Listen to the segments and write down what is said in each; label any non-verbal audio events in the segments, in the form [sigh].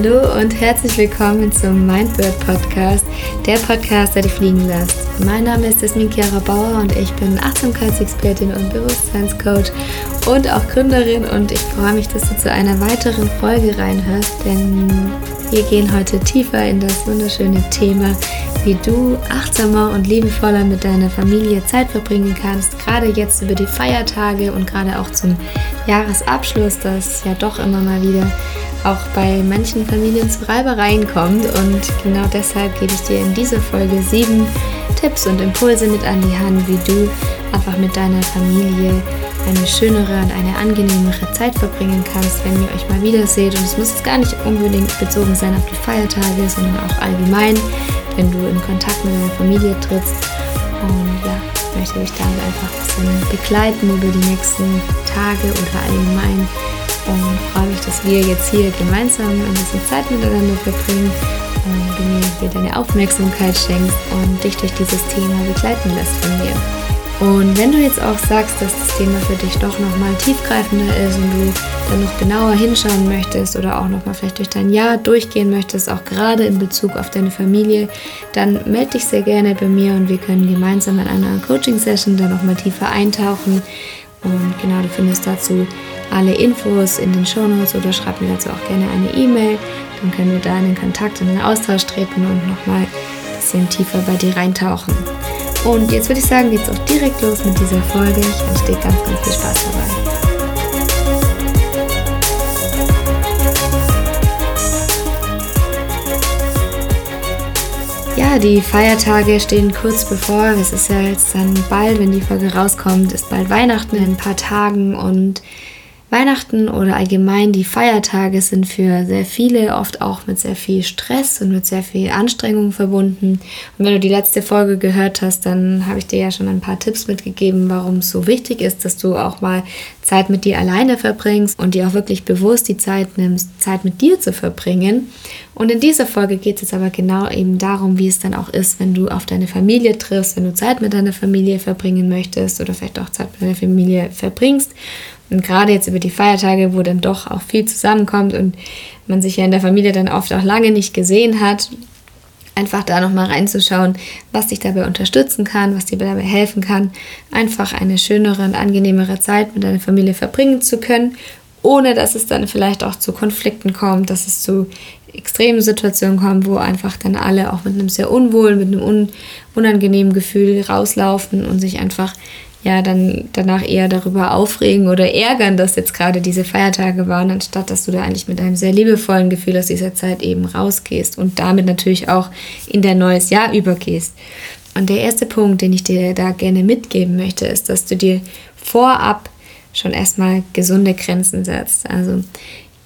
Hallo und herzlich willkommen zum Mindbird Podcast, der Podcast, der dich fliegen lässt. Mein Name ist Jasmin Chiara Bauer und ich bin Achtsamkeitsexpertin und Bewusstseinscoach und auch Gründerin und ich freue mich, dass du zu einer weiteren Folge reinhörst, denn wir gehen heute tiefer in das wunderschöne Thema, wie du achtsamer und liebevoller mit deiner Familie Zeit verbringen kannst, gerade jetzt über die Feiertage und gerade auch zum Jahresabschluss, das ja doch immer mal wieder auch bei manchen Familien zu Reibereien kommt. Und genau deshalb gebe ich dir in dieser Folge sieben Tipps und Impulse mit an die Hand, wie du einfach mit deiner Familie eine schönere und eine angenehmere Zeit verbringen kannst, wenn ihr euch mal wieder seht. Und es muss jetzt gar nicht unbedingt bezogen sein auf die Feiertage, sondern auch allgemein, wenn du in Kontakt mit deiner Familie trittst. Und ja, ich möchte dich damit einfach ein bisschen begleiten über die nächsten Tage oder allgemein und freue mich, dass wir jetzt hier gemeinsam ein bisschen Zeit miteinander verbringen und du mir hier deine Aufmerksamkeit schenkst und dich durch dieses Thema begleiten lässt von mir. Und wenn du jetzt auch sagst, dass das Thema für dich doch nochmal tiefgreifender ist und du dann noch genauer hinschauen möchtest oder auch nochmal vielleicht durch dein Jahr durchgehen möchtest, auch gerade in Bezug auf deine Familie, dann melde dich sehr gerne bei mir und wir können gemeinsam in einer Coaching-Session da nochmal tiefer eintauchen. Und genau, du findest dazu alle Infos in den Shownotes oder schreib mir dazu auch gerne eine E-Mail. Dann können wir da in den Kontakt in den Austausch treten und nochmal ein bisschen tiefer bei dir reintauchen. Und jetzt würde ich sagen, geht's auch direkt los mit dieser Folge. Ich wünsche dir ganz, ganz viel Spaß dabei. Ja, die Feiertage stehen kurz bevor. Es ist ja jetzt dann bald, wenn die Folge rauskommt, ist bald Weihnachten in ein paar Tagen und Weihnachten oder allgemein die Feiertage sind für sehr viele oft auch mit sehr viel Stress und mit sehr viel Anstrengung verbunden. Und wenn du die letzte Folge gehört hast, dann habe ich dir ja schon ein paar Tipps mitgegeben, warum es so wichtig ist, dass du auch mal Zeit mit dir alleine verbringst und dir auch wirklich bewusst die Zeit nimmst, Zeit mit dir zu verbringen. Und in dieser Folge geht es jetzt aber genau eben darum, wie es dann auch ist, wenn du auf deine Familie triffst, wenn du Zeit mit deiner Familie verbringen möchtest oder vielleicht auch Zeit mit deiner Familie verbringst und gerade jetzt über die Feiertage, wo dann doch auch viel zusammenkommt und man sich ja in der Familie dann oft auch lange nicht gesehen hat, einfach da nochmal reinzuschauen, was dich dabei unterstützen kann, was dir dabei helfen kann, einfach eine schönere und angenehmere Zeit mit deiner Familie verbringen zu können, ohne dass es dann vielleicht auch zu Konflikten kommt, dass es zu extremen Situationen kommt, wo einfach dann alle auch mit einem sehr unwohlen, mit einem unangenehmen Gefühl rauslaufen und sich einfach ja dann danach eher darüber aufregen oder ärgern, dass jetzt gerade diese Feiertage waren, anstatt dass du da eigentlich mit einem sehr liebevollen Gefühl aus dieser Zeit eben rausgehst und damit natürlich auch in dein neues Jahr übergehst. Und der erste Punkt, den ich dir da gerne mitgeben möchte, ist, dass du dir vorab schon erstmal gesunde Grenzen setzt. Also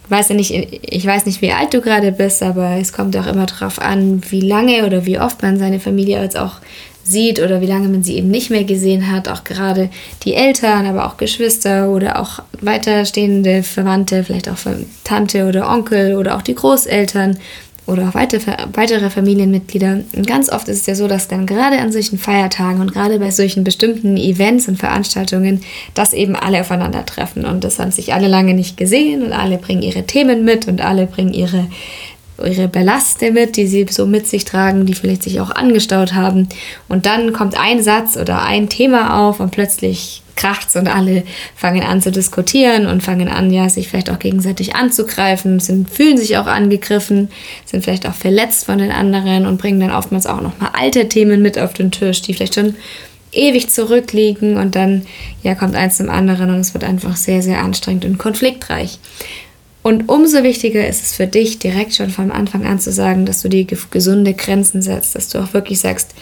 ich weiß ja nicht, ich weiß nicht, wie alt du gerade bist, aber es kommt auch immer darauf an, wie lange oder wie oft man seine Familie als auch sieht oder wie lange man sie eben nicht mehr gesehen hat. Auch gerade die Eltern, aber auch Geschwister oder auch weiterstehende Verwandte, vielleicht auch Tante oder Onkel oder auch die Großeltern oder auch weitere Familienmitglieder. Und ganz oft ist es ja so, dass dann gerade an solchen Feiertagen und gerade bei solchen bestimmten Events und Veranstaltungen, dass eben alle aufeinandertreffen. Und das haben sich alle lange nicht gesehen und alle bringen ihre Themen mit und alle bringen ihre ihre Ballaste mit, die sie so mit sich tragen, die vielleicht sich auch angestaut haben. Und dann kommt ein Satz oder ein Thema auf und plötzlich kracht's und alle fangen an zu diskutieren und fangen an, ja, sich vielleicht auch gegenseitig anzugreifen, sind, fühlen sich auch angegriffen, sind vielleicht auch verletzt von den anderen und bringen dann oftmals auch nochmal alte Themen mit auf den Tisch, die vielleicht schon ewig zurückliegen und dann ja kommt eins zum anderen und es wird einfach sehr, sehr anstrengend und konfliktreich. Und umso wichtiger ist es für dich, direkt schon von Anfang an zu sagen, dass du dir gesunde Grenzen setzt, dass du auch wirklich sagst,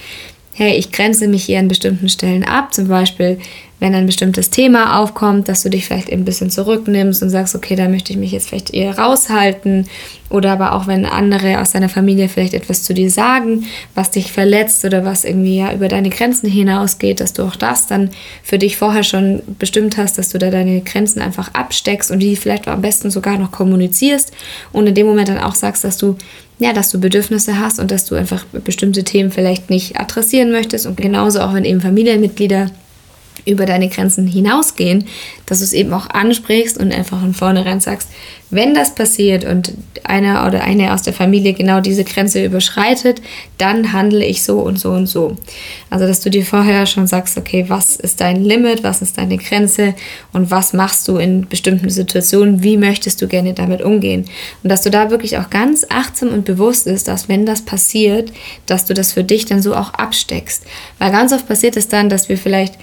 hey, ich grenze mich hier an bestimmten Stellen ab, zum Beispiel wenn ein bestimmtes Thema aufkommt, dass du dich vielleicht ein bisschen zurücknimmst und sagst, okay, da möchte ich mich jetzt vielleicht eher raushalten. Oder aber auch wenn andere aus deiner Familie vielleicht etwas zu dir sagen, was dich verletzt oder was irgendwie ja über deine Grenzen hinausgeht, dass du auch das dann für dich vorher schon bestimmt hast, dass du da deine Grenzen einfach absteckst und die vielleicht am besten sogar noch kommunizierst und in dem Moment dann auch sagst, dass du ja, dass du Bedürfnisse hast und dass du einfach bestimmte Themen vielleicht nicht adressieren möchtest und genauso auch wenn eben Familienmitglieder über deine Grenzen hinausgehen, dass du es eben auch ansprichst und einfach von vornherein sagst, wenn das passiert und einer oder eine aus der Familie genau diese Grenze überschreitet, dann handle ich so und so und so. Also, dass du dir vorher schon sagst, okay, was ist dein Limit, was ist deine Grenze und was machst du in bestimmten Situationen, wie möchtest du gerne damit umgehen. Und dass du da wirklich auch ganz achtsam und bewusst ist, dass wenn das passiert, dass du das für dich dann so auch absteckst. Weil ganz oft passiert es dann, dass wir vielleicht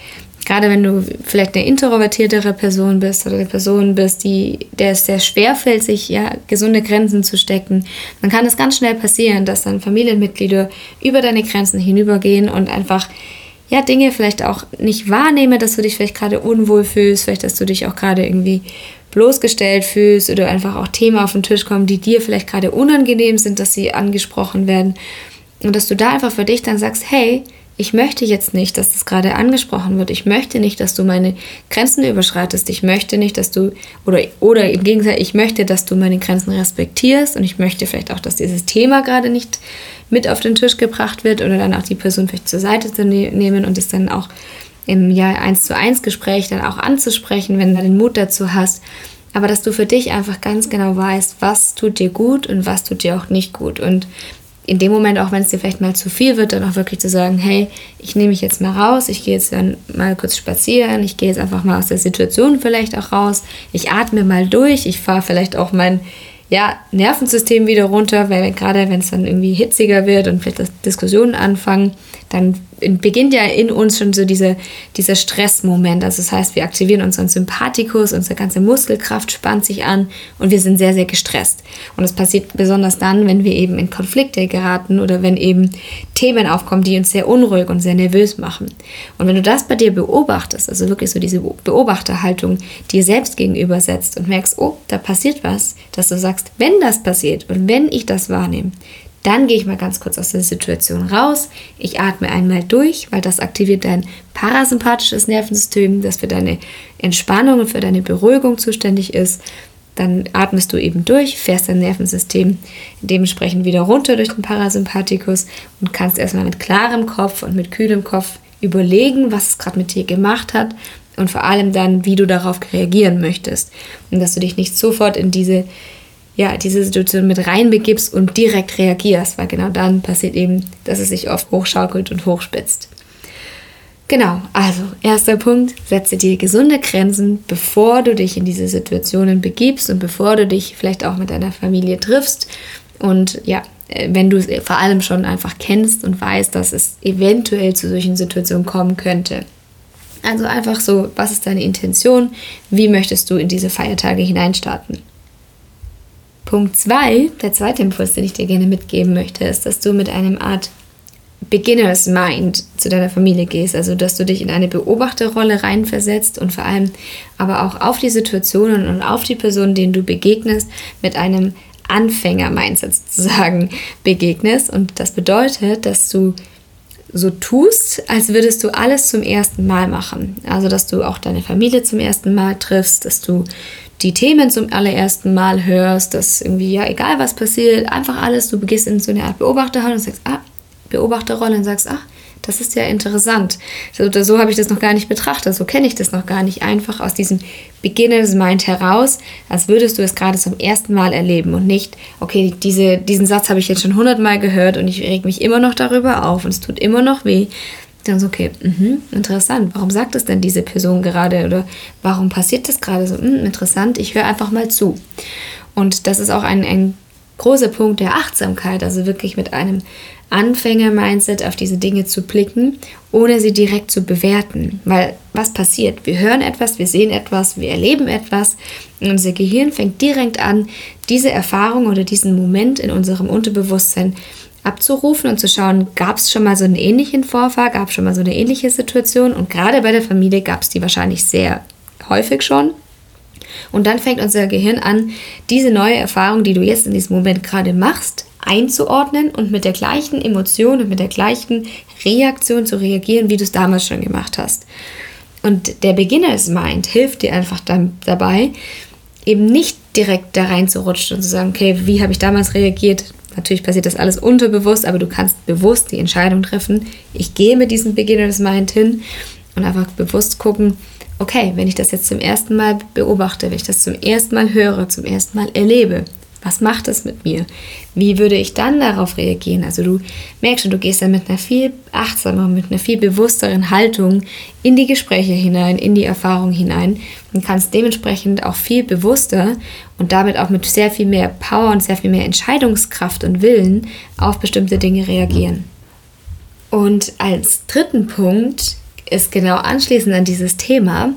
gerade wenn du vielleicht eine introvertiertere Person bist oder eine Person bist, die, der es sehr schwer fällt, sich ja gesunde Grenzen zu stecken, dann kann es ganz schnell passieren, dass dann Familienmitglieder über deine Grenzen hinübergehen und einfach ja Dinge vielleicht auch nicht wahrnehmen, dass du dich vielleicht gerade unwohl fühlst, vielleicht dass du dich auch gerade irgendwie bloßgestellt fühlst oder einfach auch Themen auf den Tisch kommen, die dir vielleicht gerade unangenehm sind, dass sie angesprochen werden. Und dass du da einfach für dich dann sagst, hey, ich möchte jetzt nicht, dass das gerade angesprochen wird. Ich möchte nicht, dass du meine Grenzen überschreitest. Ich möchte nicht, dass du, oder, oder im Gegenteil, ich möchte, dass du meine Grenzen respektierst und ich möchte vielleicht auch, dass dieses Thema gerade nicht mit auf den Tisch gebracht wird oder dann auch die Person vielleicht zur Seite zu ne nehmen und es dann auch im ja, 1 zu 1 Gespräch dann auch anzusprechen, wenn du den Mut dazu hast. Aber dass du für dich einfach ganz genau weißt, was tut dir gut und was tut dir auch nicht gut. Und in dem Moment, auch wenn es dir vielleicht mal zu viel wird, dann auch wirklich zu sagen, hey, ich nehme mich jetzt mal raus, ich gehe jetzt dann mal kurz spazieren, ich gehe jetzt einfach mal aus der Situation vielleicht auch raus, ich atme mal durch, ich fahre vielleicht auch mein ja, Nervensystem wieder runter, weil gerade wenn es dann irgendwie hitziger wird und vielleicht Diskussionen anfangen, dann beginnt ja in uns schon so diese, dieser Stressmoment. Also das heißt, wir aktivieren unseren Sympathikus, unsere ganze Muskelkraft spannt sich an und wir sind sehr, sehr gestresst. Und das passiert besonders dann, wenn wir eben in Konflikte geraten oder wenn eben Themen aufkommen, die uns sehr unruhig und sehr nervös machen. Und wenn du das bei dir beobachtest, also wirklich so diese Beobachterhaltung dir selbst gegenüber setzt und merkst, oh, da passiert was, dass du sagst, wenn das passiert und wenn ich das wahrnehme, dann gehe ich mal ganz kurz aus der Situation raus. Ich atme einmal durch, weil das aktiviert dein parasympathisches Nervensystem, das für deine Entspannung und für deine Beruhigung zuständig ist. Dann atmest du eben durch, fährst dein Nervensystem dementsprechend wieder runter durch den Parasympathikus und kannst erstmal mit klarem Kopf und mit kühlem Kopf überlegen, was es gerade mit dir gemacht hat und vor allem dann, wie du darauf reagieren möchtest. Und dass du dich nicht sofort in diese ja, diese Situation mit reinbegibst und direkt reagierst, weil genau dann passiert eben, dass es sich oft hochschaukelt und hochspitzt. Genau, also erster Punkt, setze dir gesunde Grenzen, bevor du dich in diese Situationen begibst und bevor du dich vielleicht auch mit deiner Familie triffst. Und ja, äh, wenn du es vor allem schon einfach kennst und weißt, dass es eventuell zu solchen Situationen kommen könnte. Also einfach so, was ist deine Intention? Wie möchtest du in diese Feiertage hineinstarten? Punkt 2, der zweite Impuls, den ich dir gerne mitgeben möchte, ist, dass du mit einem Art Beginners Mind zu deiner Familie gehst, also dass du dich in eine Beobachterrolle reinversetzt und vor allem aber auch auf die Situationen und auf die Personen, denen du begegnest, mit einem Anfänger-Mindset sozusagen [laughs] begegnest. Und das bedeutet, dass du so tust, als würdest du alles zum ersten Mal machen. Also, dass du auch deine Familie zum ersten Mal triffst, dass du die Themen zum allerersten Mal hörst, dass irgendwie, ja, egal was passiert, einfach alles, du begehst in so eine Art Beobachterrolle und sagst, ah, Beobachterrolle und sagst, ach, das ist ja interessant. So, so habe ich das noch gar nicht betrachtet, so kenne ich das noch gar nicht. Einfach aus diesem Beginners Mind heraus, als würdest du es gerade zum ersten Mal erleben und nicht, okay, diese, diesen Satz habe ich jetzt schon hundertmal gehört und ich reg mich immer noch darüber auf und es tut immer noch weh dann so, okay, mh, interessant, warum sagt es denn diese Person gerade oder warum passiert das gerade so? Mh, interessant, ich höre einfach mal zu. Und das ist auch ein, ein großer Punkt der Achtsamkeit, also wirklich mit einem Anfänger-Mindset auf diese Dinge zu blicken, ohne sie direkt zu bewerten. Weil was passiert? Wir hören etwas, wir sehen etwas, wir erleben etwas und unser Gehirn fängt direkt an, diese Erfahrung oder diesen Moment in unserem Unterbewusstsein abzurufen und zu schauen, gab es schon mal so einen ähnlichen Vorfall, gab es schon mal so eine ähnliche Situation und gerade bei der Familie gab es die wahrscheinlich sehr häufig schon. Und dann fängt unser Gehirn an, diese neue Erfahrung, die du jetzt in diesem Moment gerade machst, einzuordnen und mit der gleichen Emotion und mit der gleichen Reaktion zu reagieren, wie du es damals schon gemacht hast. Und der Beginners Mind hilft dir einfach dann dabei, eben nicht direkt da reinzurutschen und zu sagen, okay, wie habe ich damals reagiert? Natürlich passiert das alles unterbewusst, aber du kannst bewusst die Entscheidung treffen, ich gehe mit diesem Beginner's Mind hin und einfach bewusst gucken, okay, wenn ich das jetzt zum ersten Mal beobachte, wenn ich das zum ersten Mal höre, zum ersten Mal erlebe, was macht das mit mir? Wie würde ich dann darauf reagieren? Also du merkst schon, du gehst dann mit einer viel achtsameren, mit einer viel bewussteren Haltung in die Gespräche hinein, in die Erfahrung hinein und kannst dementsprechend auch viel bewusster und damit auch mit sehr viel mehr Power und sehr viel mehr Entscheidungskraft und Willen auf bestimmte Dinge reagieren. Und als dritten Punkt ist genau anschließend an dieses Thema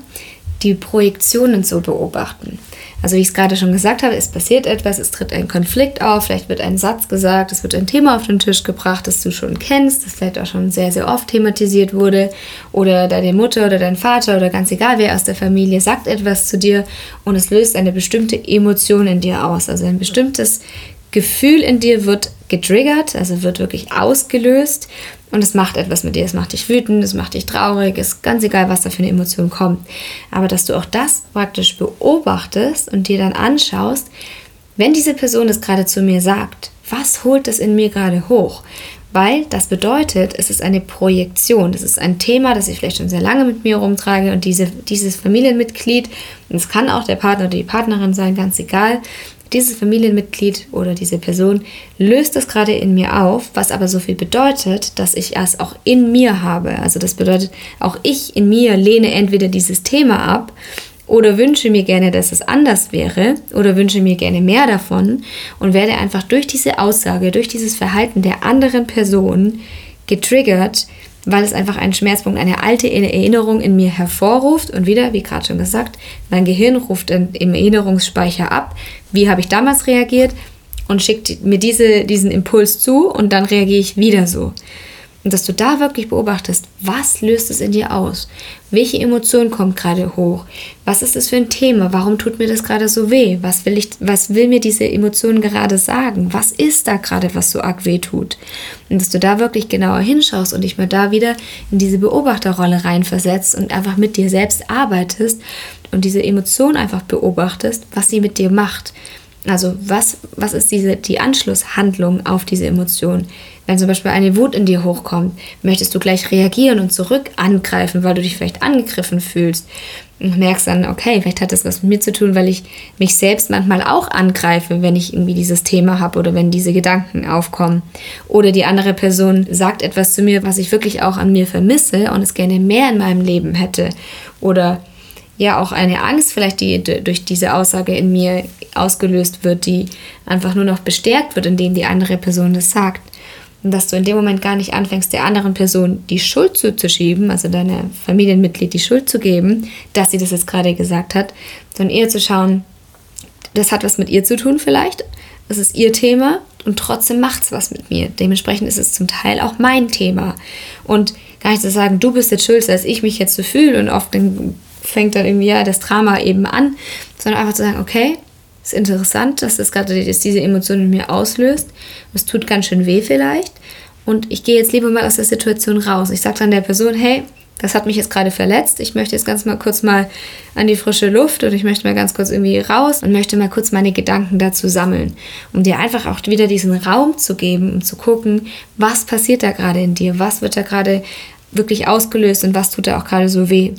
die Projektionen zu beobachten. Also wie ich es gerade schon gesagt habe, es passiert etwas, es tritt ein Konflikt auf, vielleicht wird ein Satz gesagt, es wird ein Thema auf den Tisch gebracht, das du schon kennst, das vielleicht auch schon sehr, sehr oft thematisiert wurde. Oder deine Mutter oder dein Vater oder ganz egal wer aus der Familie sagt etwas zu dir und es löst eine bestimmte Emotion in dir aus. Also ein bestimmtes Gefühl in dir wird getriggert, also wird wirklich ausgelöst und es macht etwas mit dir. Es macht dich wütend, es macht dich traurig, ist ganz egal, was da für eine Emotion kommt. Aber dass du auch das praktisch beobachtest und dir dann anschaust, wenn diese Person es gerade zu mir sagt, was holt das in mir gerade hoch? Weil das bedeutet, es ist eine Projektion. Das ist ein Thema, das ich vielleicht schon sehr lange mit mir rumtrage und diese, dieses Familienmitglied, und es kann auch der Partner oder die Partnerin sein, ganz egal, dieses Familienmitglied oder diese Person löst das gerade in mir auf, was aber so viel bedeutet, dass ich es auch in mir habe. Also das bedeutet, auch ich in mir lehne entweder dieses Thema ab oder wünsche mir gerne, dass es anders wäre oder wünsche mir gerne mehr davon und werde einfach durch diese Aussage, durch dieses Verhalten der anderen Person getriggert, weil es einfach einen Schmerzpunkt, eine alte Erinnerung in mir hervorruft. Und wieder, wie gerade schon gesagt, mein Gehirn ruft im Erinnerungsspeicher ab, wie habe ich damals reagiert und schickt mir diese, diesen Impuls zu und dann reagiere ich wieder so. Und dass du da wirklich beobachtest, was löst es in dir aus? Welche Emotion kommt gerade hoch? Was ist das für ein Thema? Warum tut mir das gerade so weh? Was will, ich, was will mir diese Emotion gerade sagen? Was ist da gerade, was so arg weh tut? Und dass du da wirklich genauer hinschaust und dich mal da wieder in diese Beobachterrolle reinversetzt und einfach mit dir selbst arbeitest und diese Emotion einfach beobachtest, was sie mit dir macht. Also was, was ist diese, die Anschlusshandlung auf diese Emotion? Wenn zum Beispiel eine Wut in dir hochkommt, möchtest du gleich reagieren und zurück angreifen, weil du dich vielleicht angegriffen fühlst und merkst dann, okay, vielleicht hat das was mit mir zu tun, weil ich mich selbst manchmal auch angreife, wenn ich irgendwie dieses Thema habe oder wenn diese Gedanken aufkommen. Oder die andere Person sagt etwas zu mir, was ich wirklich auch an mir vermisse und es gerne mehr in meinem Leben hätte. Oder ja auch eine Angst vielleicht, die durch diese Aussage in mir ausgelöst wird, die einfach nur noch bestärkt wird, indem die andere Person das sagt. Und dass du in dem Moment gar nicht anfängst, der anderen Person die Schuld zuzuschieben, also deiner Familienmitglied die Schuld zu geben, dass sie das jetzt gerade gesagt hat, sondern eher zu schauen, das hat was mit ihr zu tun vielleicht, das ist ihr Thema und trotzdem macht es was mit mir. Dementsprechend ist es zum Teil auch mein Thema. Und gar nicht zu sagen, du bist jetzt schuld, als ich mich jetzt so fühle und oft fängt dann irgendwie ja das Drama eben an, sondern einfach zu sagen, okay, ist interessant, dass das gerade diese Emotion in mir auslöst. Es tut ganz schön weh vielleicht. Und ich gehe jetzt lieber mal aus der Situation raus. Ich sage dann der Person, hey, das hat mich jetzt gerade verletzt. Ich möchte jetzt ganz mal kurz mal an die frische Luft und ich möchte mal ganz kurz irgendwie raus und möchte mal kurz meine Gedanken dazu sammeln, um dir einfach auch wieder diesen Raum zu geben, um zu gucken, was passiert da gerade in dir, was wird da gerade wirklich ausgelöst und was tut da auch gerade so weh.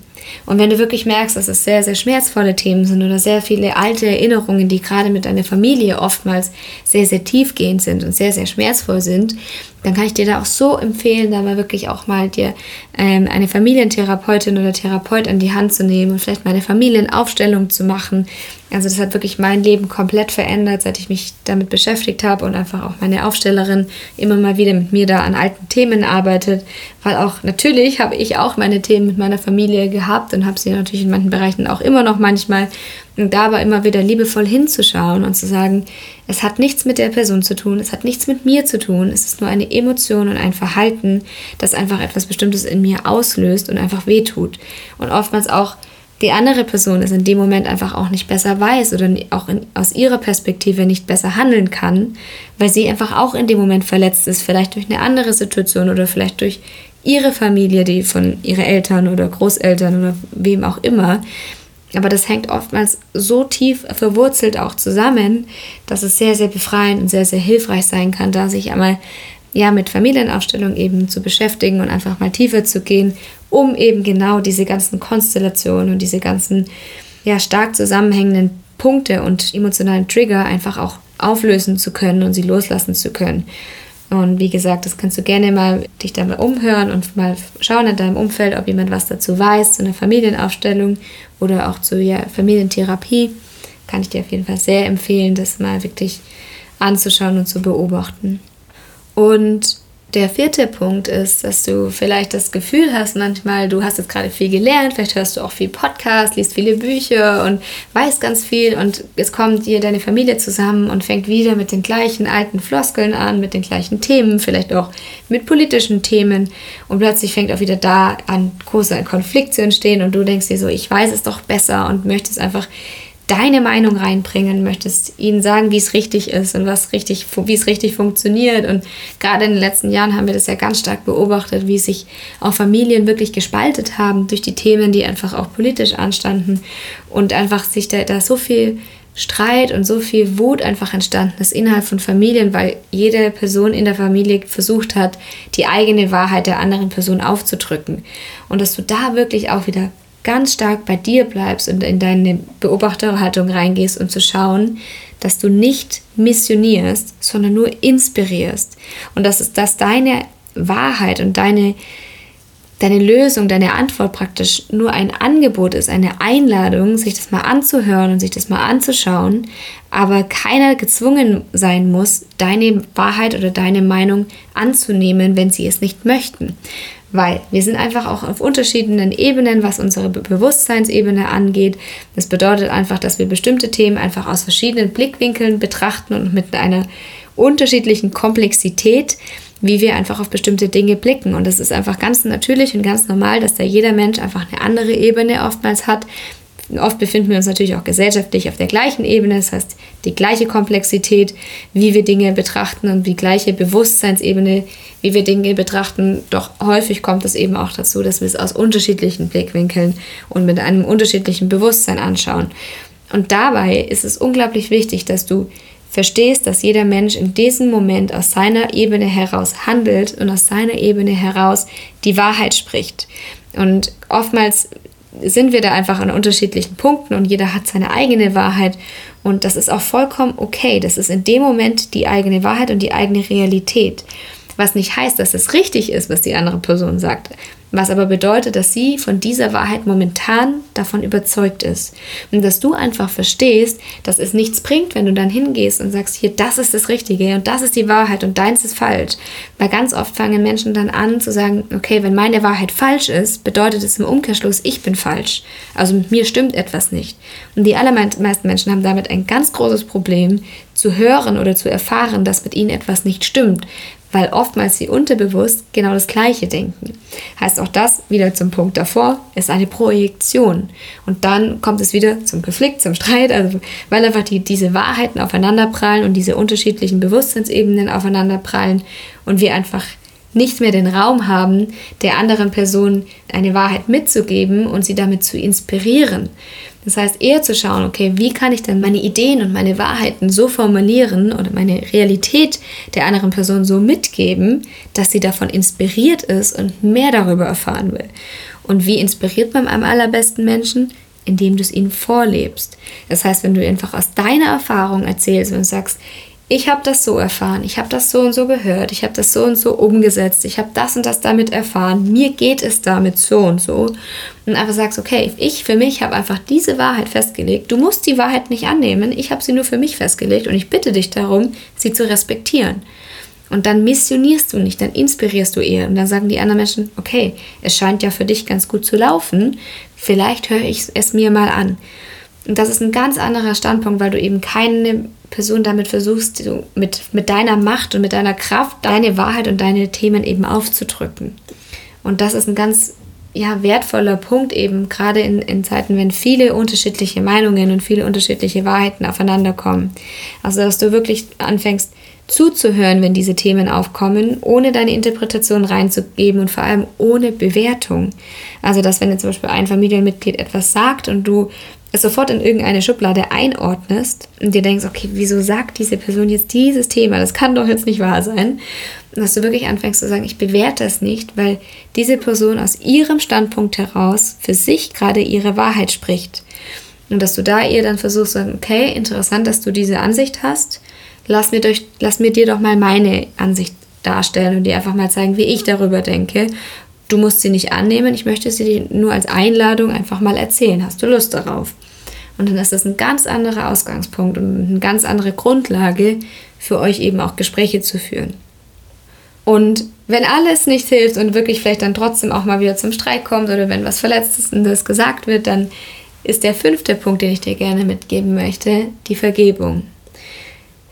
Und wenn du wirklich merkst, dass es sehr, sehr schmerzvolle Themen sind oder sehr viele alte Erinnerungen, die gerade mit deiner Familie oftmals sehr, sehr tiefgehend sind und sehr, sehr schmerzvoll sind, dann kann ich dir da auch so empfehlen, da mal wirklich auch mal dir ähm, eine Familientherapeutin oder Therapeut an die Hand zu nehmen und vielleicht mal eine Familienaufstellung zu machen. Also das hat wirklich mein Leben komplett verändert, seit ich mich damit beschäftigt habe und einfach auch meine Aufstellerin immer mal wieder mit mir da an alten Themen arbeitet, weil auch natürlich habe ich auch meine Themen mit meiner Familie gehabt und habe sie natürlich in manchen Bereichen auch immer noch manchmal und da aber immer wieder liebevoll hinzuschauen und zu sagen, es hat nichts mit der Person zu tun, es hat nichts mit mir zu tun, es ist nur eine Emotion und ein Verhalten, das einfach etwas Bestimmtes in mir auslöst und einfach wehtut. Und oftmals auch die andere Person es in dem Moment einfach auch nicht besser weiß oder auch in, aus ihrer Perspektive nicht besser handeln kann, weil sie einfach auch in dem Moment verletzt ist, vielleicht durch eine andere Situation oder vielleicht durch ihre Familie, die von ihren Eltern oder Großeltern oder wem auch immer aber das hängt oftmals so tief verwurzelt auch zusammen, dass es sehr, sehr befreiend und sehr, sehr hilfreich sein kann, da sich einmal ja mit Familienaufstellung eben zu beschäftigen und einfach mal tiefer zu gehen, um eben genau diese ganzen Konstellationen und diese ganzen ja stark zusammenhängenden Punkte und emotionalen Trigger einfach auch auflösen zu können und sie loslassen zu können. Und wie gesagt, das kannst du gerne mal dich da mal umhören und mal schauen in deinem Umfeld, ob jemand was dazu weiß, zu einer Familienaufstellung oder auch zu ja, Familientherapie. Kann ich dir auf jeden Fall sehr empfehlen, das mal wirklich anzuschauen und zu beobachten. Und der vierte Punkt ist, dass du vielleicht das Gefühl hast, manchmal, du hast jetzt gerade viel gelernt, vielleicht hörst du auch viel Podcast, liest viele Bücher und weißt ganz viel und es kommt dir deine Familie zusammen und fängt wieder mit den gleichen alten Floskeln an, mit den gleichen Themen, vielleicht auch mit politischen Themen und plötzlich fängt auch wieder da an, großer Konflikt zu entstehen und du denkst dir so, ich weiß es doch besser und möchtest einfach deine Meinung reinbringen, möchtest ihnen sagen, wie es richtig ist und was richtig, wie es richtig funktioniert. Und gerade in den letzten Jahren haben wir das ja ganz stark beobachtet, wie sich auch Familien wirklich gespaltet haben durch die Themen, die einfach auch politisch anstanden und einfach sich da, da so viel Streit und so viel Wut einfach entstanden ist innerhalb von Familien, weil jede Person in der Familie versucht hat, die eigene Wahrheit der anderen Person aufzudrücken. Und dass du da wirklich auch wieder ganz stark bei dir bleibst und in deine Beobachterhaltung reingehst und zu schauen, dass du nicht missionierst, sondern nur inspirierst. Und dass, dass deine Wahrheit und deine, deine Lösung, deine Antwort praktisch nur ein Angebot ist, eine Einladung, sich das mal anzuhören und sich das mal anzuschauen, aber keiner gezwungen sein muss, deine Wahrheit oder deine Meinung anzunehmen, wenn sie es nicht möchten weil wir sind einfach auch auf unterschiedlichen Ebenen, was unsere Bewusstseinsebene angeht. Das bedeutet einfach, dass wir bestimmte Themen einfach aus verschiedenen Blickwinkeln betrachten und mit einer unterschiedlichen Komplexität, wie wir einfach auf bestimmte Dinge blicken. Und das ist einfach ganz natürlich und ganz normal, dass da jeder Mensch einfach eine andere Ebene oftmals hat, Oft befinden wir uns natürlich auch gesellschaftlich auf der gleichen Ebene, das heißt die gleiche Komplexität, wie wir Dinge betrachten und die gleiche Bewusstseinsebene, wie wir Dinge betrachten. Doch häufig kommt es eben auch dazu, dass wir es aus unterschiedlichen Blickwinkeln und mit einem unterschiedlichen Bewusstsein anschauen. Und dabei ist es unglaublich wichtig, dass du verstehst, dass jeder Mensch in diesem Moment aus seiner Ebene heraus handelt und aus seiner Ebene heraus die Wahrheit spricht. Und oftmals sind wir da einfach an unterschiedlichen Punkten und jeder hat seine eigene Wahrheit und das ist auch vollkommen okay. Das ist in dem Moment die eigene Wahrheit und die eigene Realität. Was nicht heißt, dass es richtig ist, was die andere Person sagt was aber bedeutet, dass sie von dieser Wahrheit momentan davon überzeugt ist. Und dass du einfach verstehst, dass es nichts bringt, wenn du dann hingehst und sagst, hier, das ist das Richtige und das ist die Wahrheit und deins ist falsch. Weil ganz oft fangen Menschen dann an zu sagen, okay, wenn meine Wahrheit falsch ist, bedeutet es im Umkehrschluss, ich bin falsch. Also mit mir stimmt etwas nicht. Und die allermeisten Menschen haben damit ein ganz großes Problem, zu hören oder zu erfahren, dass mit ihnen etwas nicht stimmt, weil oftmals sie unterbewusst genau das Gleiche denken. Heißt auch das, wieder zum Punkt davor, ist eine Projektion. Und dann kommt es wieder zum Konflikt, zum Streit, also weil einfach die, diese Wahrheiten aufeinanderprallen und diese unterschiedlichen Bewusstseinsebenen aufeinanderprallen und wir einfach nicht mehr den Raum haben, der anderen Person eine Wahrheit mitzugeben und sie damit zu inspirieren. Das heißt, eher zu schauen, okay, wie kann ich denn meine Ideen und meine Wahrheiten so formulieren oder meine Realität der anderen Person so mitgeben, dass sie davon inspiriert ist und mehr darüber erfahren will. Und wie inspiriert man am allerbesten Menschen? Indem du es ihnen vorlebst. Das heißt, wenn du einfach aus deiner Erfahrung erzählst und sagst, ich habe das so erfahren, ich habe das so und so gehört, ich habe das so und so umgesetzt, ich habe das und das damit erfahren, mir geht es damit so und so. Und einfach sagst, okay, ich für mich habe einfach diese Wahrheit festgelegt. Du musst die Wahrheit nicht annehmen, ich habe sie nur für mich festgelegt und ich bitte dich darum, sie zu respektieren. Und dann missionierst du nicht, dann inspirierst du eher. Und dann sagen die anderen Menschen, okay, es scheint ja für dich ganz gut zu laufen, vielleicht höre ich es mir mal an. Und das ist ein ganz anderer Standpunkt, weil du eben keine Person damit versuchst, du mit, mit deiner Macht und mit deiner Kraft deine Wahrheit und deine Themen eben aufzudrücken. Und das ist ein ganz ja, wertvoller Punkt eben, gerade in, in Zeiten, wenn viele unterschiedliche Meinungen und viele unterschiedliche Wahrheiten aufeinander kommen. Also, dass du wirklich anfängst, zuzuhören, wenn diese Themen aufkommen, ohne deine Interpretation reinzugeben und vor allem ohne Bewertung. Also, dass wenn jetzt zum Beispiel ein Familienmitglied etwas sagt und du es sofort in irgendeine Schublade einordnest und dir denkst, okay, wieso sagt diese Person jetzt dieses Thema? Das kann doch jetzt nicht wahr sein. Und dass du wirklich anfängst zu sagen, ich bewerte es nicht, weil diese Person aus ihrem Standpunkt heraus für sich gerade ihre Wahrheit spricht. Und dass du da ihr dann versuchst zu sagen, okay, interessant, dass du diese Ansicht hast. Lass mir, durch, lass mir dir doch mal meine Ansicht darstellen und dir einfach mal zeigen, wie ich darüber denke. Du musst sie nicht annehmen, ich möchte sie dir nur als Einladung einfach mal erzählen. Hast du Lust darauf? Und dann ist das ein ganz anderer Ausgangspunkt und eine ganz andere Grundlage für euch eben auch Gespräche zu führen. Und wenn alles nicht hilft und wirklich vielleicht dann trotzdem auch mal wieder zum Streik kommt oder wenn was Verletztes gesagt wird, dann ist der fünfte Punkt, den ich dir gerne mitgeben möchte, die Vergebung.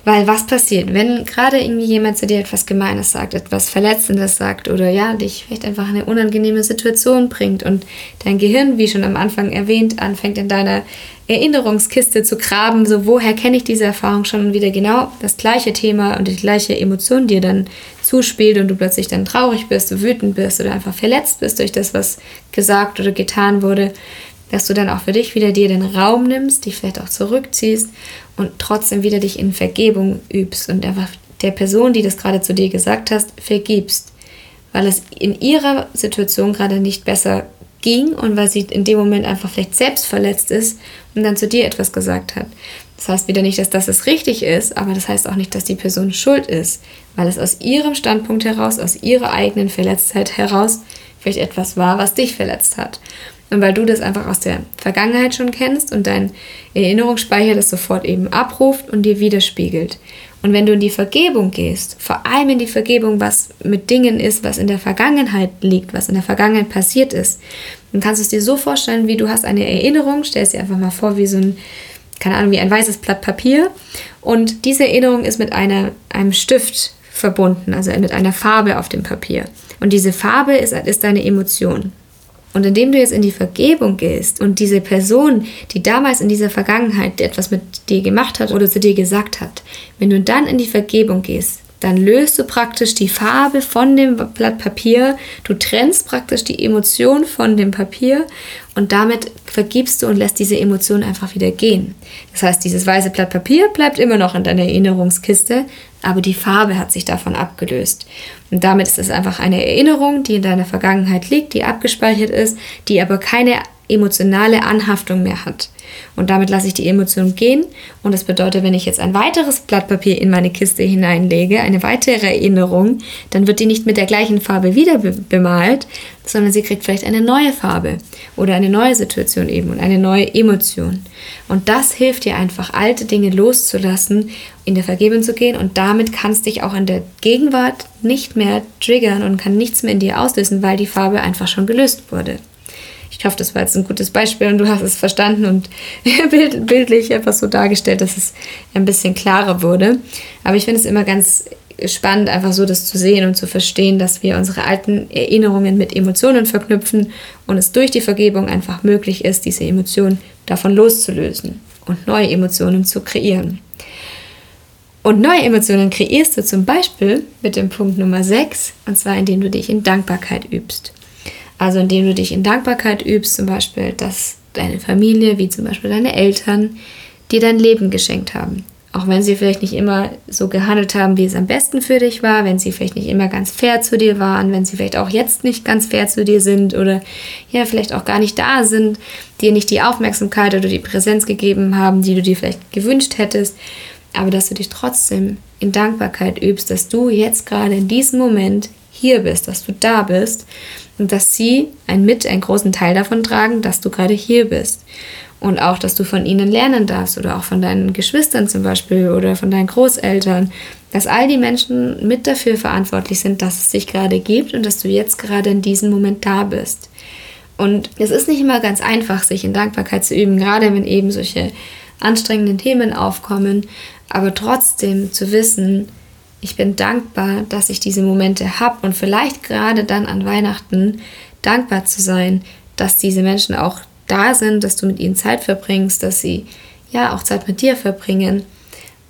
Weil was passiert, wenn gerade irgendwie jemand zu dir etwas Gemeines sagt, etwas Verletzendes sagt oder ja, dich vielleicht einfach in eine unangenehme Situation bringt und dein Gehirn, wie schon am Anfang erwähnt, anfängt in deiner Erinnerungskiste zu graben, so woher kenne ich diese Erfahrung schon? Und wieder genau das gleiche Thema und die gleiche Emotion dir dann zuspielt und du plötzlich dann traurig bist, wütend bist oder einfach verletzt bist durch das, was gesagt oder getan wurde, dass du dann auch für dich wieder dir den Raum nimmst, dich vielleicht auch zurückziehst und trotzdem wieder dich in Vergebung übst und einfach der Person, die das gerade zu dir gesagt hast, vergibst, weil es in ihrer Situation gerade nicht besser ging und weil sie in dem Moment einfach vielleicht selbst verletzt ist und dann zu dir etwas gesagt hat. Das heißt wieder nicht, dass das es richtig ist, aber das heißt auch nicht, dass die Person schuld ist, weil es aus ihrem Standpunkt heraus, aus ihrer eigenen Verletztheit heraus vielleicht etwas war, was dich verletzt hat. Und weil du das einfach aus der Vergangenheit schon kennst und dein Erinnerungsspeicher das sofort eben abruft und dir widerspiegelt. Und wenn du in die Vergebung gehst, vor allem in die Vergebung, was mit Dingen ist, was in der Vergangenheit liegt, was in der Vergangenheit passiert ist, dann kannst du es dir so vorstellen, wie du hast eine Erinnerung, stellst dir einfach mal vor, wie so ein, keine Ahnung, wie ein weißes Blatt Papier. Und diese Erinnerung ist mit einer, einem Stift verbunden, also mit einer Farbe auf dem Papier. Und diese Farbe ist, ist deine Emotion. Und indem du jetzt in die Vergebung gehst und diese Person, die damals in dieser Vergangenheit etwas mit dir gemacht hat oder zu dir gesagt hat, wenn du dann in die Vergebung gehst, dann löst du praktisch die Farbe von dem Blatt Papier, du trennst praktisch die Emotion von dem Papier und damit vergibst du und lässt diese Emotion einfach wieder gehen. Das heißt, dieses weiße Blatt Papier bleibt immer noch in deiner Erinnerungskiste, aber die Farbe hat sich davon abgelöst. Und damit ist es einfach eine Erinnerung, die in deiner Vergangenheit liegt, die abgespeichert ist, die aber keine emotionale Anhaftung mehr hat. Und damit lasse ich die Emotion gehen. Und das bedeutet, wenn ich jetzt ein weiteres Blatt Papier in meine Kiste hineinlege, eine weitere Erinnerung, dann wird die nicht mit der gleichen Farbe wieder bemalt, sondern sie kriegt vielleicht eine neue Farbe oder eine neue Situation eben und eine neue Emotion. Und das hilft dir einfach, alte Dinge loszulassen, in der Vergebung zu gehen und damit kannst dich auch in der Gegenwart nicht mehr triggern und kann nichts mehr in dir auslösen, weil die Farbe einfach schon gelöst wurde. Ich hoffe, das war jetzt ein gutes Beispiel und du hast es verstanden und [laughs] bildlich etwas so dargestellt, dass es ein bisschen klarer wurde. Aber ich finde es immer ganz spannend, einfach so das zu sehen und zu verstehen, dass wir unsere alten Erinnerungen mit Emotionen verknüpfen und es durch die Vergebung einfach möglich ist, diese Emotionen davon loszulösen und neue Emotionen zu kreieren. Und neue Emotionen kreierst du zum Beispiel mit dem Punkt Nummer 6, und zwar indem du dich in Dankbarkeit übst. Also indem du dich in Dankbarkeit übst, zum Beispiel, dass deine Familie, wie zum Beispiel deine Eltern, dir dein Leben geschenkt haben. Auch wenn sie vielleicht nicht immer so gehandelt haben, wie es am besten für dich war, wenn sie vielleicht nicht immer ganz fair zu dir waren, wenn sie vielleicht auch jetzt nicht ganz fair zu dir sind oder ja, vielleicht auch gar nicht da sind, dir nicht die Aufmerksamkeit oder die Präsenz gegeben haben, die du dir vielleicht gewünscht hättest, aber dass du dich trotzdem in Dankbarkeit übst, dass du jetzt gerade in diesem Moment hier bist, dass du da bist und dass sie ein mit einen großen Teil davon tragen, dass du gerade hier bist. Und auch, dass du von ihnen lernen darfst oder auch von deinen Geschwistern zum Beispiel oder von deinen Großeltern, dass all die Menschen mit dafür verantwortlich sind, dass es dich gerade gibt und dass du jetzt gerade in diesem Moment da bist. Und es ist nicht immer ganz einfach, sich in Dankbarkeit zu üben, gerade wenn eben solche anstrengenden Themen aufkommen, aber trotzdem zu wissen, ich bin dankbar, dass ich diese Momente habe und vielleicht gerade dann an Weihnachten dankbar zu sein, dass diese Menschen auch da sind, dass du mit ihnen Zeit verbringst, dass sie ja auch Zeit mit dir verbringen,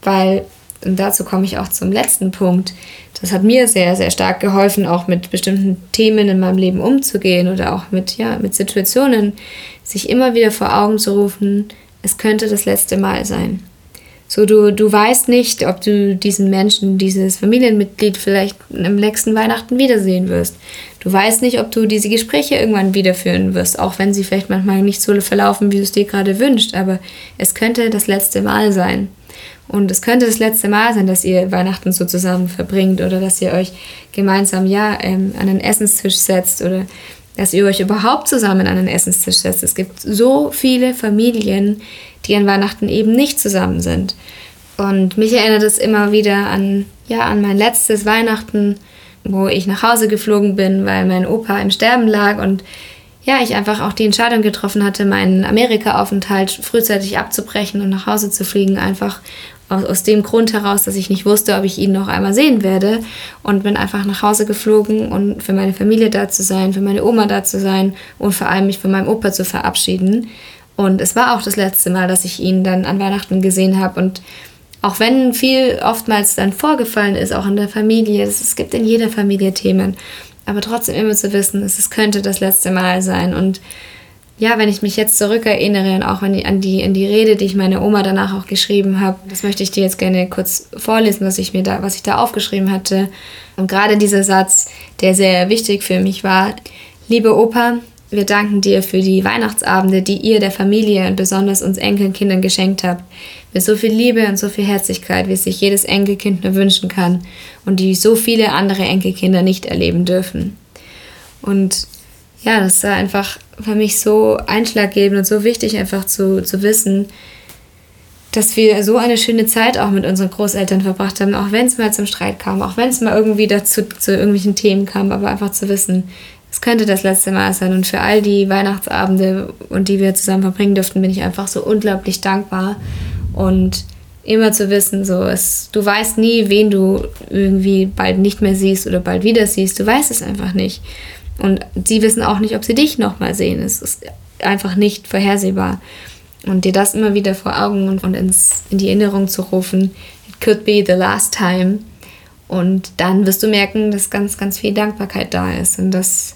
weil und dazu komme ich auch zum letzten Punkt. Das hat mir sehr, sehr stark geholfen, auch mit bestimmten Themen in meinem Leben umzugehen oder auch mit, ja, mit Situationen, sich immer wieder vor Augen zu rufen, es könnte das letzte Mal sein. So, du, du weißt nicht, ob du diesen Menschen, dieses Familienmitglied vielleicht am nächsten Weihnachten wiedersehen wirst. Du weißt nicht, ob du diese Gespräche irgendwann wiederführen wirst, auch wenn sie vielleicht manchmal nicht so verlaufen, wie du es dir gerade wünschst. Aber es könnte das letzte Mal sein. Und es könnte das letzte Mal sein, dass ihr Weihnachten so zusammen verbringt oder dass ihr euch gemeinsam ja ähm, an den Essenstisch setzt oder dass ihr euch überhaupt zusammen an den Essenstisch setzt. Es gibt so viele Familien, die an Weihnachten eben nicht zusammen sind. Und mich erinnert es immer wieder an, ja, an mein letztes Weihnachten, wo ich nach Hause geflogen bin, weil mein Opa im Sterben lag und ja, ich einfach auch die Entscheidung getroffen hatte, meinen Amerika-Aufenthalt frühzeitig abzubrechen und nach Hause zu fliegen, einfach aus, aus dem Grund heraus, dass ich nicht wusste, ob ich ihn noch einmal sehen werde und bin einfach nach Hause geflogen und für meine Familie da zu sein, für meine Oma da zu sein und vor allem mich von meinem Opa zu verabschieden. Und es war auch das letzte Mal, dass ich ihn dann an Weihnachten gesehen habe. Und auch wenn viel oftmals dann vorgefallen ist, auch in der Familie, es gibt in jeder Familie Themen, aber trotzdem immer zu wissen, es könnte das letzte Mal sein. Und ja, wenn ich mich jetzt zurückerinnere und auch an die, an die, an die Rede, die ich meiner Oma danach auch geschrieben habe, das möchte ich dir jetzt gerne kurz vorlesen, was ich mir da, was ich da aufgeschrieben hatte. Und gerade dieser Satz, der sehr wichtig für mich war. Liebe Opa, wir danken dir für die Weihnachtsabende, die ihr der Familie und besonders uns Enkelkindern geschenkt habt. Mit so viel Liebe und so viel Herzlichkeit, wie es sich jedes Enkelkind nur wünschen kann und die so viele andere Enkelkinder nicht erleben dürfen. Und ja, das war einfach für mich so einschlaggebend und so wichtig, einfach zu, zu wissen, dass wir so eine schöne Zeit auch mit unseren Großeltern verbracht haben, auch wenn es mal zum Streit kam, auch wenn es mal irgendwie dazu zu irgendwelchen Themen kam, aber einfach zu wissen, es könnte das letzte Mal sein. Und für all die Weihnachtsabende und die wir zusammen verbringen durften, bin ich einfach so unglaublich dankbar. Und immer zu wissen, so es, du weißt nie, wen du irgendwie bald nicht mehr siehst oder bald wieder siehst. Du weißt es einfach nicht. Und sie wissen auch nicht, ob sie dich nochmal sehen. Es ist einfach nicht vorhersehbar. Und dir das immer wieder vor Augen und, ins, in die Erinnerung zu rufen, it could be the last time. Und dann wirst du merken, dass ganz, ganz viel Dankbarkeit da ist und dass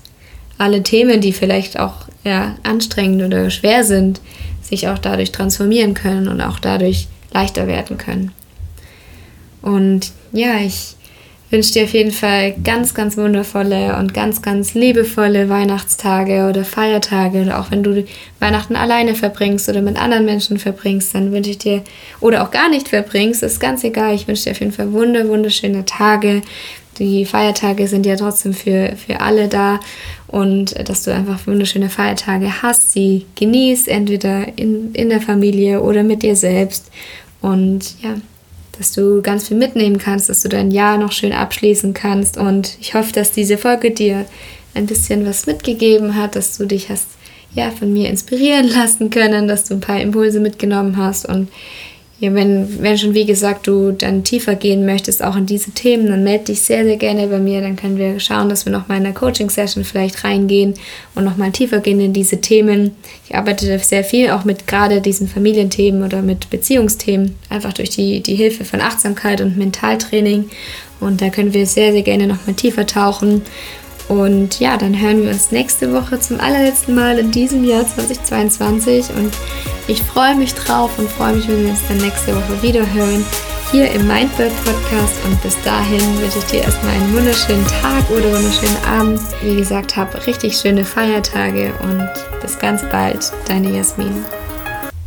alle Themen, die vielleicht auch ja, anstrengend oder schwer sind, sich auch dadurch transformieren können und auch dadurch leichter werden können. Und ja, ich wünsche dir auf jeden Fall ganz, ganz wundervolle und ganz, ganz liebevolle Weihnachtstage oder Feiertage oder auch wenn du Weihnachten alleine verbringst oder mit anderen Menschen verbringst, dann wünsche ich dir oder auch gar nicht verbringst, ist ganz egal. Ich wünsche dir auf jeden Fall wunder, wunderschöne Tage. Die Feiertage sind ja trotzdem für, für alle da und dass du einfach wunderschöne Feiertage hast, sie genießt, entweder in, in der Familie oder mit dir selbst. Und ja, dass du ganz viel mitnehmen kannst, dass du dein Jahr noch schön abschließen kannst. Und ich hoffe, dass diese Folge dir ein bisschen was mitgegeben hat, dass du dich hast ja von mir inspirieren [laughs] lassen können, dass du ein paar Impulse mitgenommen hast. Und ja, wenn, wenn schon, wie gesagt, du dann tiefer gehen möchtest, auch in diese Themen, dann melde dich sehr, sehr gerne bei mir. Dann können wir schauen, dass wir nochmal in der Coaching-Session vielleicht reingehen und nochmal tiefer gehen in diese Themen. Ich arbeite sehr viel auch mit gerade diesen Familienthemen oder mit Beziehungsthemen, einfach durch die, die Hilfe von Achtsamkeit und Mentaltraining. Und da können wir sehr, sehr gerne nochmal tiefer tauchen. Und ja, dann hören wir uns nächste Woche zum allerletzten Mal in diesem Jahr 2022. Und ich freue mich drauf und freue mich, wenn wir uns dann nächste Woche wieder hören. Hier im Mindbird Podcast. Und bis dahin wünsche ich dir erstmal einen wunderschönen Tag oder wunderschönen Abend. Wie gesagt, hab richtig schöne Feiertage und bis ganz bald. Deine Jasmin.